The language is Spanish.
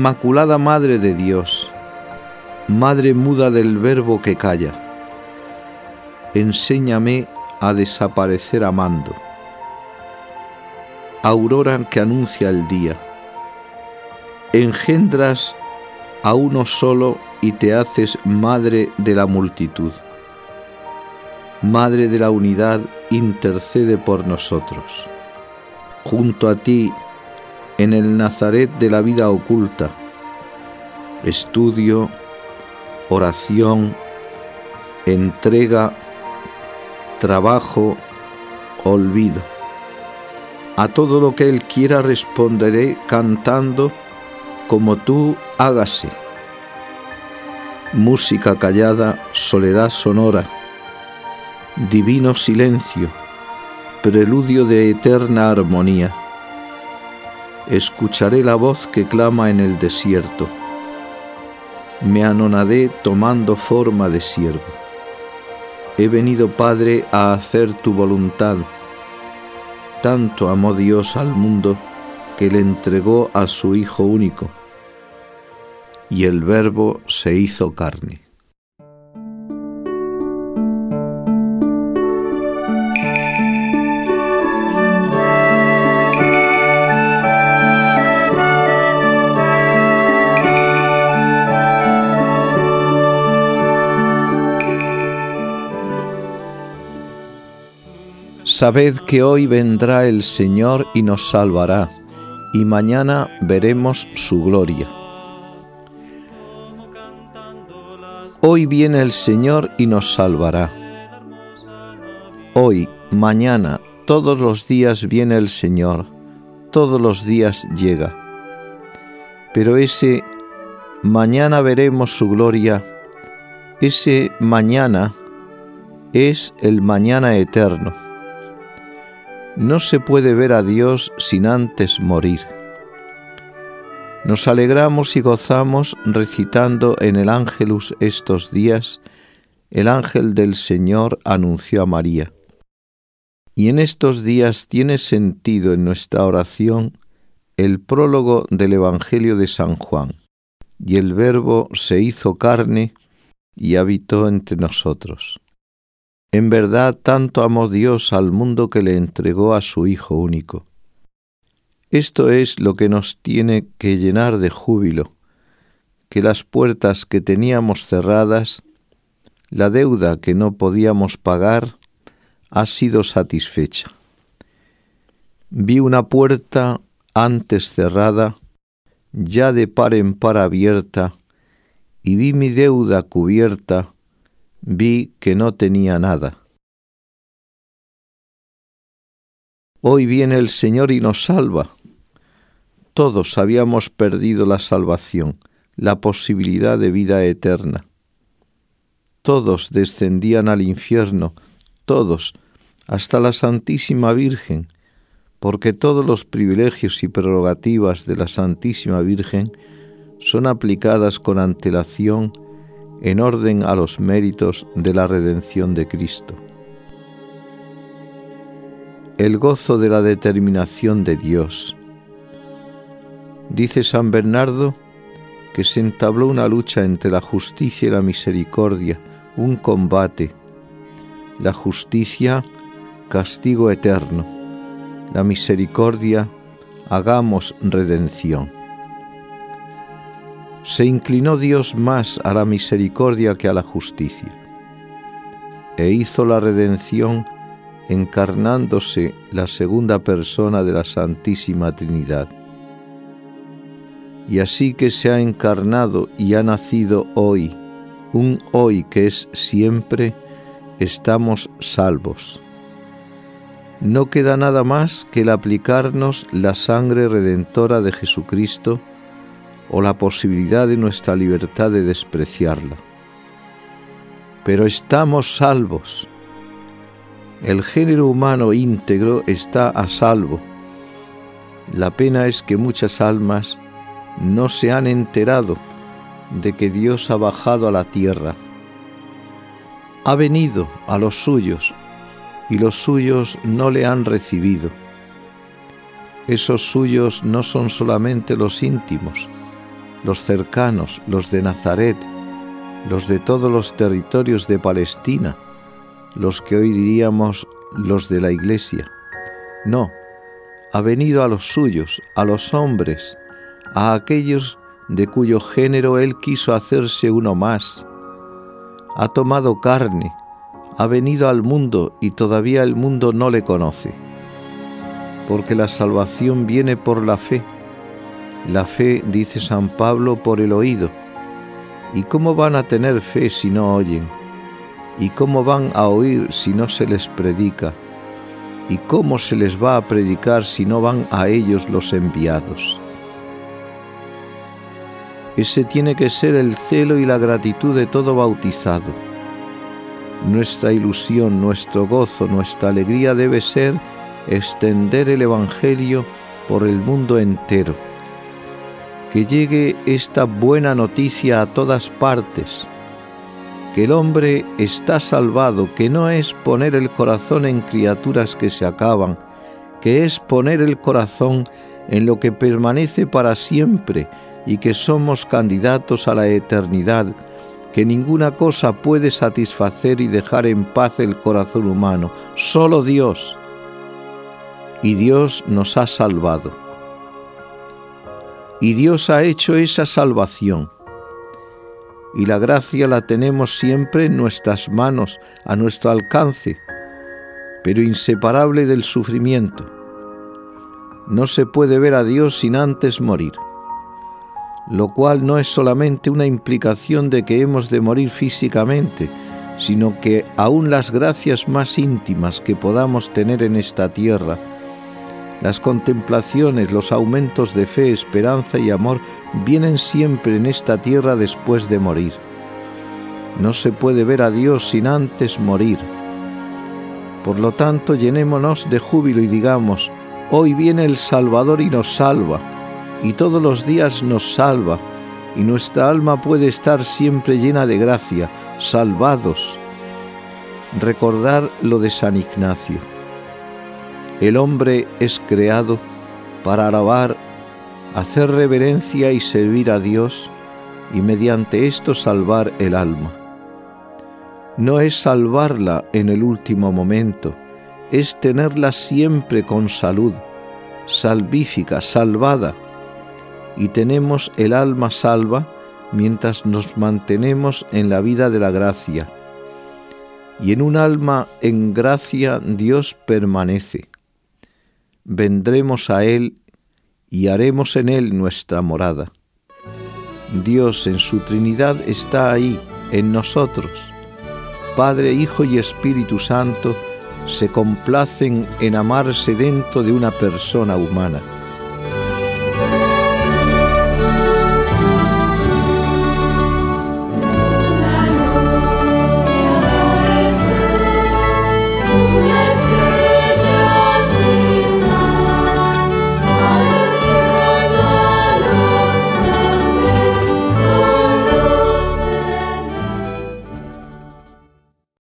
Inmaculada Madre de Dios, Madre muda del Verbo que calla, enséñame a desaparecer amando. Aurora que anuncia el día, engendras a uno solo y te haces madre de la multitud. Madre de la unidad, intercede por nosotros. Junto a ti, en el Nazaret de la vida oculta, estudio, oración, entrega, trabajo, olvido. A todo lo que Él quiera responderé cantando, como tú hágase. Música callada, soledad sonora, divino silencio, preludio de eterna armonía. Escucharé la voz que clama en el desierto. Me anonadé tomando forma de siervo. He venido, Padre, a hacer tu voluntad. Tanto amó Dios al mundo que le entregó a su Hijo único. Y el Verbo se hizo carne. Sabed que hoy vendrá el Señor y nos salvará, y mañana veremos su gloria. Hoy viene el Señor y nos salvará. Hoy, mañana, todos los días viene el Señor, todos los días llega. Pero ese mañana veremos su gloria, ese mañana es el mañana eterno no se puede ver a Dios sin antes morir. Nos alegramos y gozamos recitando en el Ángelus estos días, el ángel del Señor anunció a María. Y en estos días tiene sentido en nuestra oración el prólogo del Evangelio de San Juan. Y el Verbo se hizo carne y habitó entre nosotros. En verdad tanto amó Dios al mundo que le entregó a su Hijo único. Esto es lo que nos tiene que llenar de júbilo, que las puertas que teníamos cerradas, la deuda que no podíamos pagar, ha sido satisfecha. Vi una puerta antes cerrada, ya de par en par abierta, y vi mi deuda cubierta, vi que no tenía nada. Hoy viene el Señor y nos salva. Todos habíamos perdido la salvación, la posibilidad de vida eterna. Todos descendían al infierno, todos, hasta la Santísima Virgen, porque todos los privilegios y prerrogativas de la Santísima Virgen son aplicadas con antelación en orden a los méritos de la redención de Cristo. El gozo de la determinación de Dios. Dice San Bernardo que se entabló una lucha entre la justicia y la misericordia, un combate. La justicia, castigo eterno. La misericordia, hagamos redención. Se inclinó Dios más a la misericordia que a la justicia, e hizo la redención encarnándose la segunda persona de la Santísima Trinidad. Y así que se ha encarnado y ha nacido hoy, un hoy que es siempre, estamos salvos. No queda nada más que el aplicarnos la sangre redentora de Jesucristo, o la posibilidad de nuestra libertad de despreciarla. Pero estamos salvos. El género humano íntegro está a salvo. La pena es que muchas almas no se han enterado de que Dios ha bajado a la tierra. Ha venido a los suyos y los suyos no le han recibido. Esos suyos no son solamente los íntimos, los cercanos, los de Nazaret, los de todos los territorios de Palestina, los que hoy diríamos los de la Iglesia. No, ha venido a los suyos, a los hombres, a aquellos de cuyo género Él quiso hacerse uno más. Ha tomado carne, ha venido al mundo y todavía el mundo no le conoce, porque la salvación viene por la fe. La fe, dice San Pablo, por el oído. ¿Y cómo van a tener fe si no oyen? ¿Y cómo van a oír si no se les predica? ¿Y cómo se les va a predicar si no van a ellos los enviados? Ese tiene que ser el celo y la gratitud de todo bautizado. Nuestra ilusión, nuestro gozo, nuestra alegría debe ser extender el Evangelio por el mundo entero. Que llegue esta buena noticia a todas partes, que el hombre está salvado, que no es poner el corazón en criaturas que se acaban, que es poner el corazón en lo que permanece para siempre y que somos candidatos a la eternidad, que ninguna cosa puede satisfacer y dejar en paz el corazón humano, solo Dios. Y Dios nos ha salvado. Y Dios ha hecho esa salvación y la gracia la tenemos siempre en nuestras manos, a nuestro alcance, pero inseparable del sufrimiento. No se puede ver a Dios sin antes morir, lo cual no es solamente una implicación de que hemos de morir físicamente, sino que aún las gracias más íntimas que podamos tener en esta tierra, las contemplaciones, los aumentos de fe, esperanza y amor vienen siempre en esta tierra después de morir. No se puede ver a Dios sin antes morir. Por lo tanto, llenémonos de júbilo y digamos, hoy viene el Salvador y nos salva, y todos los días nos salva, y nuestra alma puede estar siempre llena de gracia, salvados. Recordar lo de San Ignacio. El hombre es creado para alabar, hacer reverencia y servir a Dios y mediante esto salvar el alma. No es salvarla en el último momento, es tenerla siempre con salud, salvífica, salvada, y tenemos el alma salva mientras nos mantenemos en la vida de la gracia. Y en un alma en gracia Dios permanece vendremos a Él y haremos en Él nuestra morada. Dios en su Trinidad está ahí, en nosotros. Padre, Hijo y Espíritu Santo se complacen en amarse dentro de una persona humana